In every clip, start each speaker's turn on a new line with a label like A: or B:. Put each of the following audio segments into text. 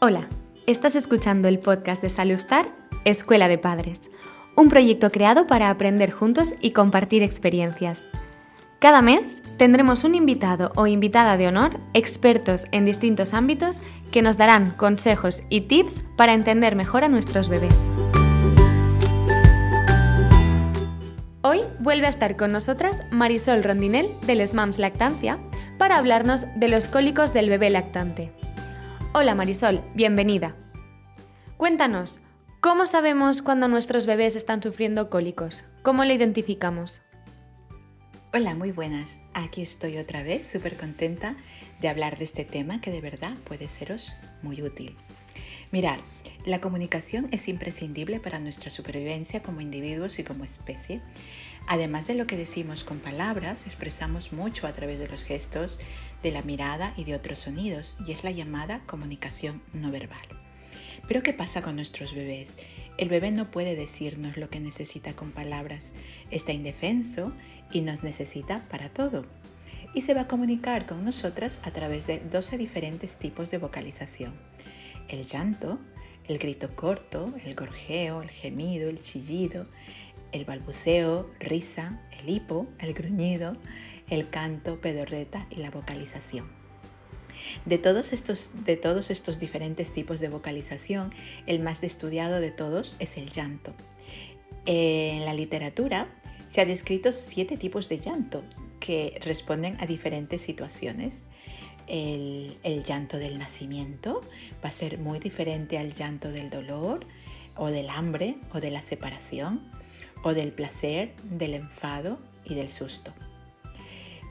A: Hola, estás escuchando el podcast de Salustar, Escuela de Padres, un proyecto creado para aprender juntos y compartir experiencias. Cada mes tendremos un invitado o invitada de honor, expertos en distintos ámbitos, que nos darán consejos y tips para entender mejor a nuestros bebés. Hoy vuelve a estar con nosotras Marisol Rondinel de Les Mams Lactancia para hablarnos de los cólicos del bebé lactante. Hola Marisol, bienvenida. Cuéntanos, ¿cómo sabemos cuando nuestros bebés están sufriendo cólicos? ¿Cómo lo identificamos?
B: Hola, muy buenas. Aquí estoy otra vez, súper contenta de hablar de este tema que de verdad puede seros muy útil. Mirad, la comunicación es imprescindible para nuestra supervivencia como individuos y como especie. Además de lo que decimos con palabras, expresamos mucho a través de los gestos, de la mirada y de otros sonidos, y es la llamada comunicación no verbal. Pero ¿qué pasa con nuestros bebés? El bebé no puede decirnos lo que necesita con palabras, está indefenso y nos necesita para todo. Y se va a comunicar con nosotras a través de 12 diferentes tipos de vocalización. El llanto, el grito corto, el gorjeo, el gemido, el chillido, el balbuceo, risa, el hipo, el gruñido, el canto, pedorreta y la vocalización. De todos, estos, de todos estos diferentes tipos de vocalización, el más estudiado de todos es el llanto. En la literatura se han descrito siete tipos de llanto que responden a diferentes situaciones. El, el, llanto del nacimiento va a ser muy diferente al llanto del dolor o del hambre o de la separación o del placer, del enfado y del susto.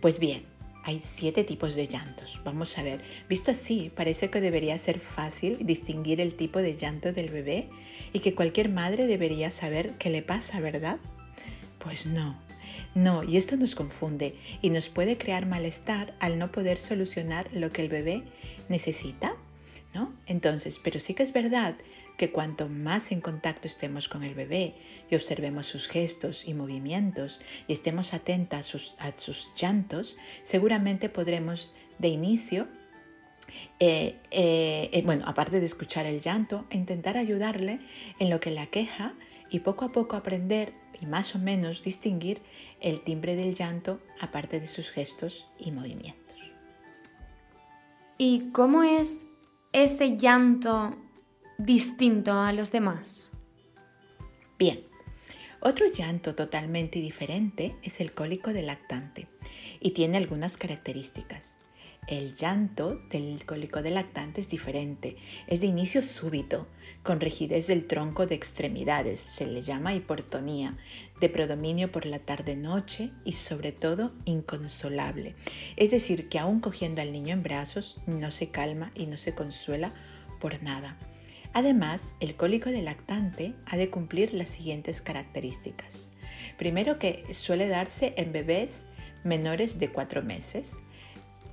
B: Pues bien, hay siete tipos de llantos. Vamos a ver. Visto así, parece que debería ser fácil distinguir el tipo de llanto del bebé y que cualquier madre debería saber qué le pasa, ¿verdad? Pues no. No, y esto nos confunde y nos puede crear malestar al no poder solucionar lo que el bebé necesita, ¿no? Entonces, pero sí que es verdad que cuanto más en contacto estemos con el bebé y observemos sus gestos y movimientos y estemos atentas a sus, llantos, seguramente podremos de inicio, eh, eh, eh, bueno, aparte de escuchar el llanto, intentar ayudarle en lo que la queja y poco a poco aprender y más o menos distinguir el timbre del llanto aparte de sus gestos y movimientos.
A: ¿Y cómo es ese llanto distinto a los demás?
B: Bien, otro llanto totalmente diferente es el cólico del lactante y tiene algunas características. El llanto del cólico del lactante es diferente, es de inicio súbito, con rigidez del tronco de extremidades, se le llama hiportonía, de predominio por la tarde-noche y sobre todo inconsolable. Es decir, que aún cogiendo al niño en brazos no se calma y no se consuela por nada. Además, el cólico del lactante ha de cumplir las siguientes características. Primero que suele darse en bebés menores de 4 meses.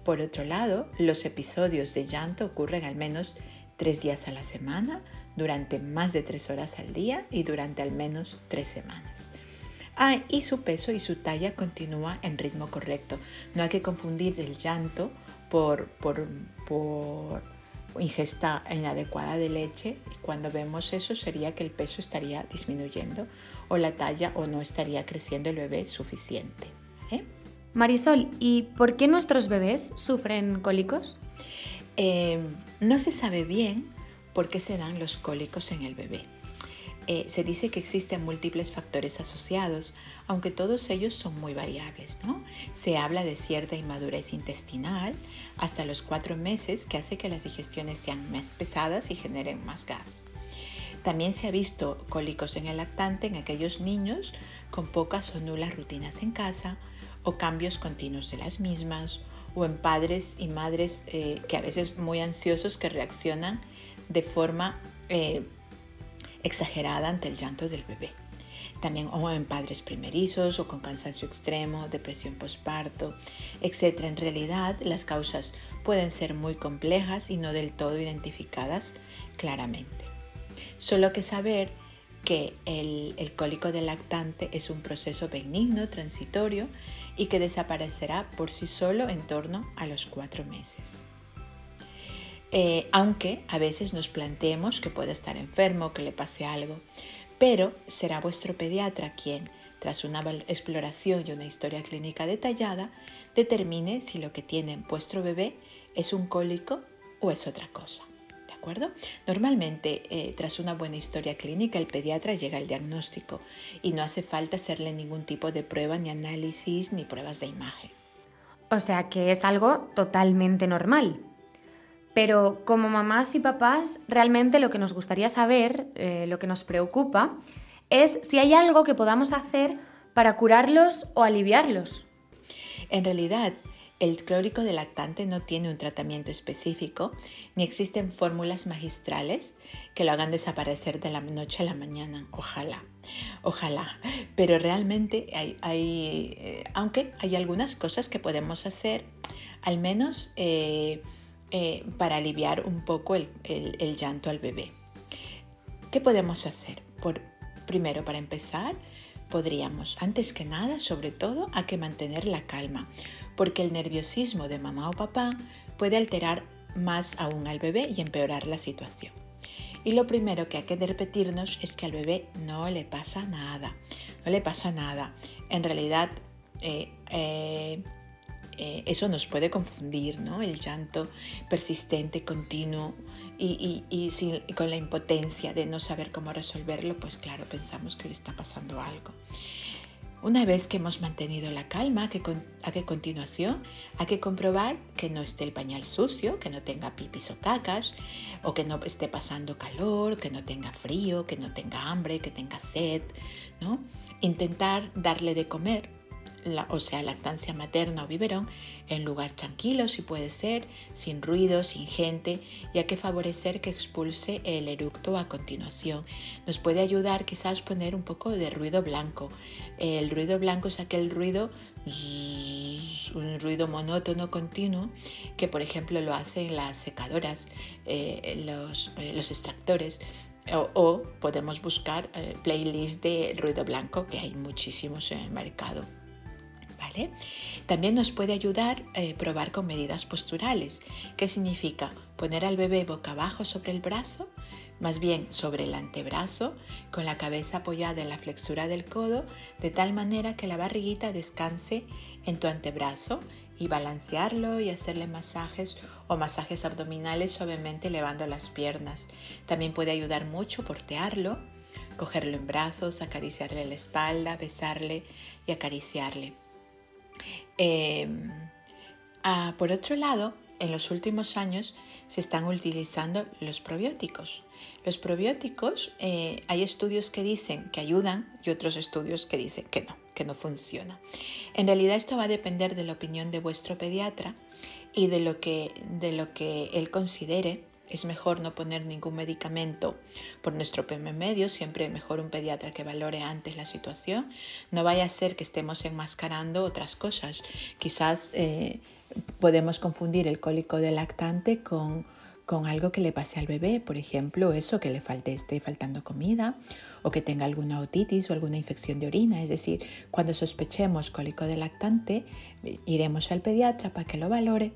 B: Por otro lado, los episodios de llanto ocurren al menos 3 días a la semana, durante más de 3 horas al día y durante al menos 3 semanas. Ah, y su peso y su talla continúa en ritmo correcto. No hay que confundir el llanto por, por, por ingesta inadecuada de leche y cuando vemos eso sería que el peso estaría disminuyendo o la talla o no estaría creciendo el bebé suficiente. ¿eh?
A: Marisol, ¿y por qué nuestros bebés sufren cólicos?
B: Eh, no se sabe bien por qué se dan los cólicos en el bebé. Eh, se dice que existen múltiples factores asociados, aunque todos ellos son muy variables. ¿no? Se habla de cierta inmadurez intestinal hasta los cuatro meses que hace que las digestiones sean más pesadas y generen más gas. También se ha visto cólicos en el lactante en aquellos niños con pocas o nulas rutinas en casa o cambios continuos de las mismas o en padres y madres eh, que a veces muy ansiosos que reaccionan de forma eh, exagerada ante el llanto del bebé. También o en padres primerizos o con cansancio extremo, depresión postparto, etc. En realidad las causas pueden ser muy complejas y no del todo identificadas claramente. Solo que saber que el, el, cólico del lactante es un proceso benigno, transitorio y que desaparecerá por sí solo en torno a los cuatro meses. Eh, aunque a veces nos planteemos que puede estar enfermo, que le pase algo. Pero será vuestro pediatra quien, tras una exploración y una historia clínica detallada, determine si lo que tiene vuestro bebé es un cólico o es otra cosa. ¿De acuerdo? Normalmente, eh, tras una buena historia clínica, el pediatra llega al diagnóstico y no hace falta hacerle ningún tipo de prueba, ni análisis, ni pruebas de imagen.
A: O sea que es algo totalmente normal. Pero como mamás y papás, realmente lo que nos gustaría saber, eh, lo que nos preocupa, es si hay algo que podamos hacer para curarlos o aliviarlos.
B: En realidad, el clórico de lactante no tiene un tratamiento específico, ni existen fórmulas magistrales que lo hagan desaparecer de la noche a la mañana. Ojalá, ojalá. Pero realmente hay, eh, aunque hay algunas cosas que podemos hacer, al menos eh, eh, para aliviar un poco el, llanto al bebé. ¿Qué podemos hacer? Por, primero, para empezar, podríamos, antes que nada, sobre todo, hay que mantener la calma porque el nerviosismo de mamá o papá puede alterar más aún al bebé y empeorar la situación. Y lo primero que hay que repetirnos es que al bebé no le pasa nada, no le pasa nada. En realidad, eh, eh, eh, eso nos puede confundir, ¿no? El llanto persistente, continuo y, con la impotencia de no saber cómo resolverlo, pues claro, pensamos que le está pasando algo. Una vez que hemos mantenido la calma, a que continuación hay que comprobar que no esté el pañal sucio, que no tenga pipis o cacas, o que no esté pasando calor, que no tenga frío, que no tenga hambre, que tenga sed, ¿no? Intentar darle de comer o sea, lactancia materna o biberón, en lugar tranquilo si puede ser, sin ruido, sin gente, y hay que favorecer que expulse el eructo a continuación. Nos puede ayudar quizás poner un poco de ruido blanco. El ruido blanco es aquel ruido, un ruido monótono continuo, que por ejemplo lo hacen las secadoras, eh, los, eh, los extractores o, podemos buscar eh, playlists de ruido blanco, que hay muchísimos en el mercado. También nos puede ayudar eh, probar con medidas posturales. ¿Qué significa? Poner al bebé boca abajo sobre el brazo, más bien sobre el antebrazo, con la cabeza apoyada en la flexura del codo, de tal manera que la barriguita descanse en tu antebrazo y balancearlo y hacerle masajes o masajes abdominales suavemente elevando las piernas. También puede ayudar mucho portearlo, cogerlo en brazos, acariciarle la espalda, besarle y acariciarle. Em, ah, por otro lado, en los últimos años se están utilizando los probióticos. Los probióticos, eh, hay estudios que dicen que ayudan y otros estudios que dicen que no, que no funciona. En realidad esto va a depender de la opinión de vuestro pediatra y de lo que, de lo que él considere es mejor no poner ningún medicamento por nuestro medio, siempre mejor un pediatra que valore antes la situación. No vaya a ser que estemos enmascarando otras cosas. Quizás eh, podemos confundir el cólico del lactante con, con algo que le pase al bebé, por ejemplo, eso que le falte, esté faltando comida o que tenga alguna otitis o alguna infección de orina. Es decir, cuando sospechemos cólico del lactante, iremos al pediatra para que lo valore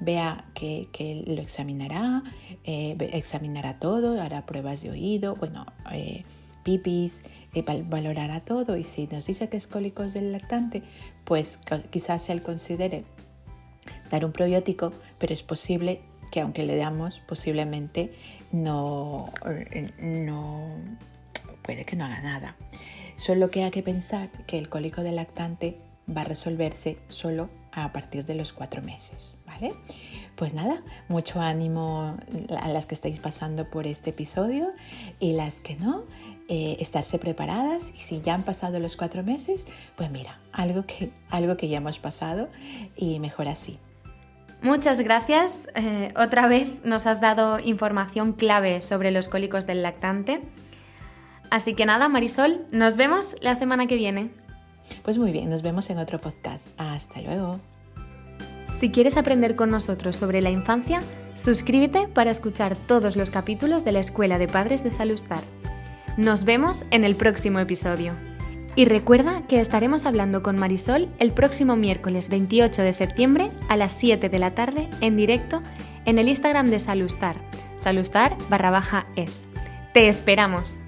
B: vea que, lo examinará, eh, examinará todo, hará pruebas de oído, bueno, eh, pipis, eh, valorará todo y si nos dice que es cólicos del lactante, pues quizás él considere dar un probiótico, pero es posible que aunque le damos, posiblemente no, no puede que no haga nada. Solo que hay que pensar que el cólico del lactante va a resolverse solo a partir de los cuatro meses. Pues nada, mucho ánimo a las que estáis pasando por este episodio y las que no, eh, estarse preparadas y si ya han pasado los cuatro meses, pues mira, algo que, algo que ya hemos pasado y mejor así.
A: Muchas gracias. Eh, otra vez nos has dado información clave sobre los cólicos del lactante. Así que nada, Marisol, nos vemos la semana que viene.
B: Pues muy bien, nos vemos en otro podcast. Hasta luego.
A: Si quieres aprender con nosotros sobre la infancia, suscríbete para escuchar todos los capítulos de la Escuela de Padres de Salustar. Nos vemos en el próximo episodio. Y recuerda que estaremos hablando con Marisol el próximo miércoles 28 de septiembre a las 7 de la tarde en directo en el Instagram de Salustar, salustar barra baja es. ¡Te esperamos!